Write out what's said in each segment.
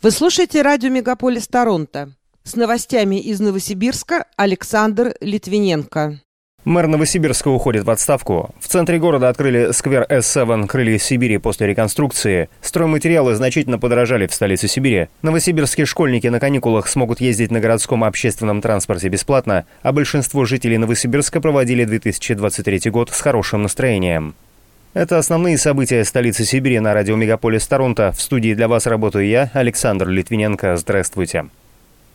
Вы слушаете радио «Мегаполис Торонто». С новостями из Новосибирска Александр Литвиненко. Мэр Новосибирска уходит в отставку. В центре города открыли сквер S7 «Крылья Сибири» после реконструкции. Стройматериалы значительно подорожали в столице Сибири. Новосибирские школьники на каникулах смогут ездить на городском общественном транспорте бесплатно, а большинство жителей Новосибирска проводили 2023 год с хорошим настроением. Это основные события столицы Сибири на радио Мегаполис Торонто. В студии для вас работаю я, Александр Литвиненко. Здравствуйте.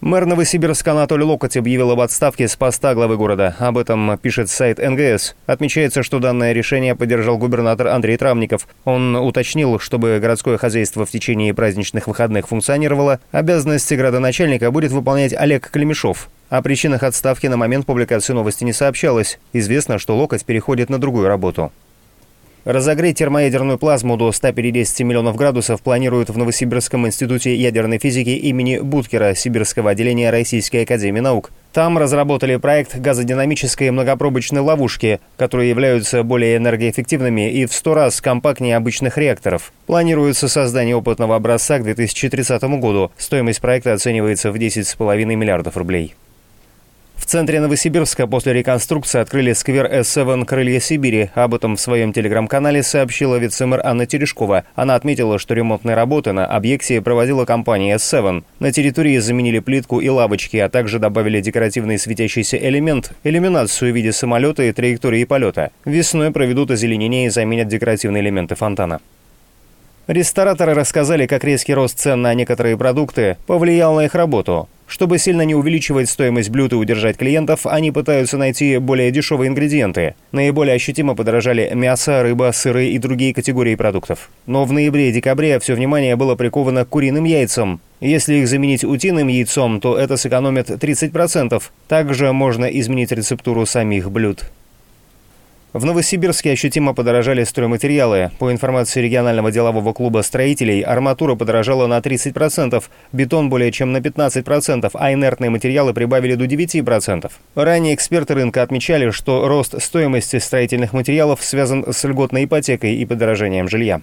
Мэр Новосибирска Анатолий Локоть объявил об отставке с поста главы города. Об этом пишет сайт НГС. Отмечается, что данное решение поддержал губернатор Андрей Травников. Он уточнил, чтобы городское хозяйство в течение праздничных выходных функционировало, обязанности градоначальника будет выполнять Олег Клемешов. О причинах отставки на момент публикации новости не сообщалось. Известно, что Локоть переходит на другую работу. Разогреть термоядерную плазму до 150 миллионов градусов планируют в Новосибирском институте ядерной физики имени Буткера Сибирского отделения Российской академии наук. Там разработали проект газодинамической многопробочной ловушки, которые являются более энергоэффективными и в 100 раз компактнее обычных реакторов. Планируется создание опытного образца к 2030 году. Стоимость проекта оценивается в 10,5 миллиардов рублей. В центре Новосибирска после реконструкции открыли сквер S7 «Крылья Сибири». Об этом в своем телеграм-канале сообщила вице-мэр Анна Терешкова. Она отметила, что ремонтные работы на объекте проводила компания S7. На территории заменили плитку и лавочки, а также добавили декоративный светящийся элемент, иллюминацию в виде самолета и траектории полета. Весной проведут озеленение и заменят декоративные элементы фонтана. Рестораторы рассказали, как резкий рост цен на некоторые продукты повлиял на их работу. Чтобы сильно не увеличивать стоимость блюд и удержать клиентов, они пытаются найти более дешевые ингредиенты. Наиболее ощутимо подорожали мясо, рыба, сыры и другие категории продуктов. Но в ноябре и декабре все внимание было приковано к куриным яйцам. Если их заменить утиным яйцом, то это сэкономит 30%. Также можно изменить рецептуру самих блюд. В Новосибирске ощутимо подорожали стройматериалы. По информации регионального делового клуба строителей, арматура подорожала на 30%, бетон более чем на 15%, а инертные материалы прибавили до 9%. Ранее эксперты рынка отмечали, что рост стоимости строительных материалов связан с льготной ипотекой и подорожанием жилья.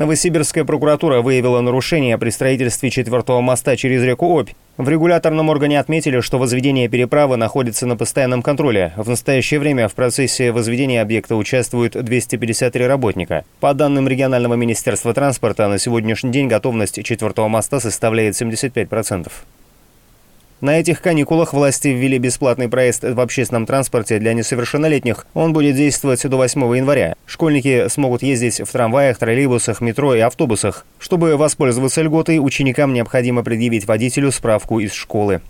Новосибирская прокуратура выявила нарушение при строительстве четвертого моста через реку Обь. В регуляторном органе отметили, что возведение переправы находится на постоянном контроле. В настоящее время в процессе возведения объекта участвуют 253 работника. По данным регионального министерства транспорта, на сегодняшний день готовность четвертого моста составляет 75%. На этих каникулах власти ввели бесплатный проезд в общественном транспорте для несовершеннолетних. Он будет действовать до 8 января. Школьники смогут ездить в трамваях, троллейбусах, метро и автобусах. Чтобы воспользоваться льготой, ученикам необходимо предъявить водителю справку из школы.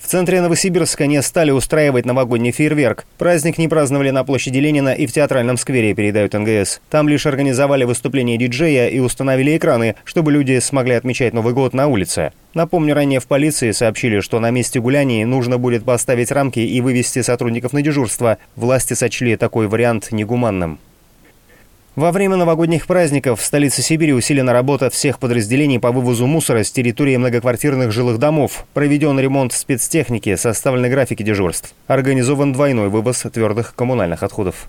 В центре Новосибирска не стали устраивать новогодний фейерверк. Праздник не праздновали на площади Ленина и в театральном сквере, передают НГС. Там лишь организовали выступление диджея и установили экраны, чтобы люди смогли отмечать Новый год на улице. Напомню, ранее в полиции сообщили, что на месте гуляний нужно будет поставить рамки и вывести сотрудников на дежурство. Власти сочли такой вариант негуманным. Во время новогодних праздников в столице Сибири усилена работа всех подразделений по вывозу мусора с территории многоквартирных жилых домов. Проведен ремонт спецтехники, составлены графики дежурств. Организован двойной вывоз твердых коммунальных отходов.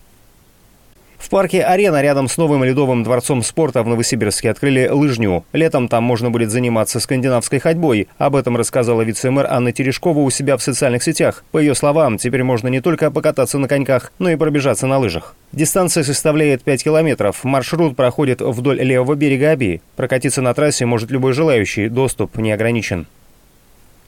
Парке «Арена» рядом с новым ледовым дворцом спорта в Новосибирске открыли лыжню. Летом там можно будет заниматься скандинавской ходьбой. Об этом рассказала вице-мэр Анна Терешкова у себя в социальных сетях. По ее словам, теперь можно не только покататься на коньках, но и пробежаться на лыжах. Дистанция составляет 5 километров. Маршрут проходит вдоль левого берега Аби. Прокатиться на трассе может любой желающий, доступ не ограничен.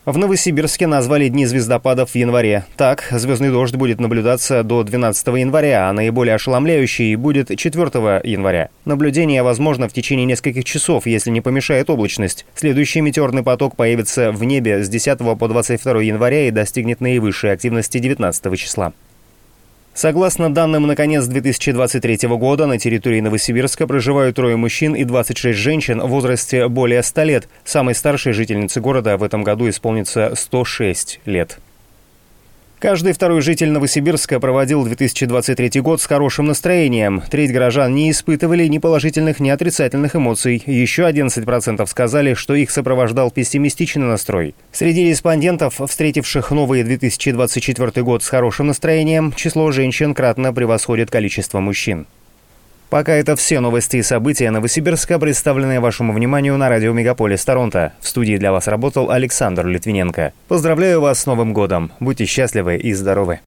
В Новосибирске назвали Дни звездопадов в январе. Так, звездный дождь будет наблюдаться до 12 января, а наиболее ошеломляющий будет 4 января. Наблюдение возможно в течение нескольких часов, если не помешает облачность. Следующий метеорный поток появится в небе с 10 по 22 января и достигнет наивысшей активности 19 числа. Согласно данным на конец 2023 года, на территории Новосибирска проживают трое мужчин и 26 женщин в возрасте более 100 лет. Самой старшей жительнице города в этом году исполнится 106 лет. Каждый второй житель Новосибирска проводил 2023 год с хорошим настроением. Треть горожан не испытывали ни положительных, ни отрицательных эмоций. Еще 11% сказали, что их сопровождал пессимистичный настрой. Среди респондентов, встретивших новый 2024 год с хорошим настроением, число женщин кратно превосходит количество мужчин. Пока это все новости и события Новосибирска, представленные вашему вниманию на радио Мегаполис Торонто. В студии для вас работал Александр Литвиненко. Поздравляю вас с Новым годом. Будьте счастливы и здоровы.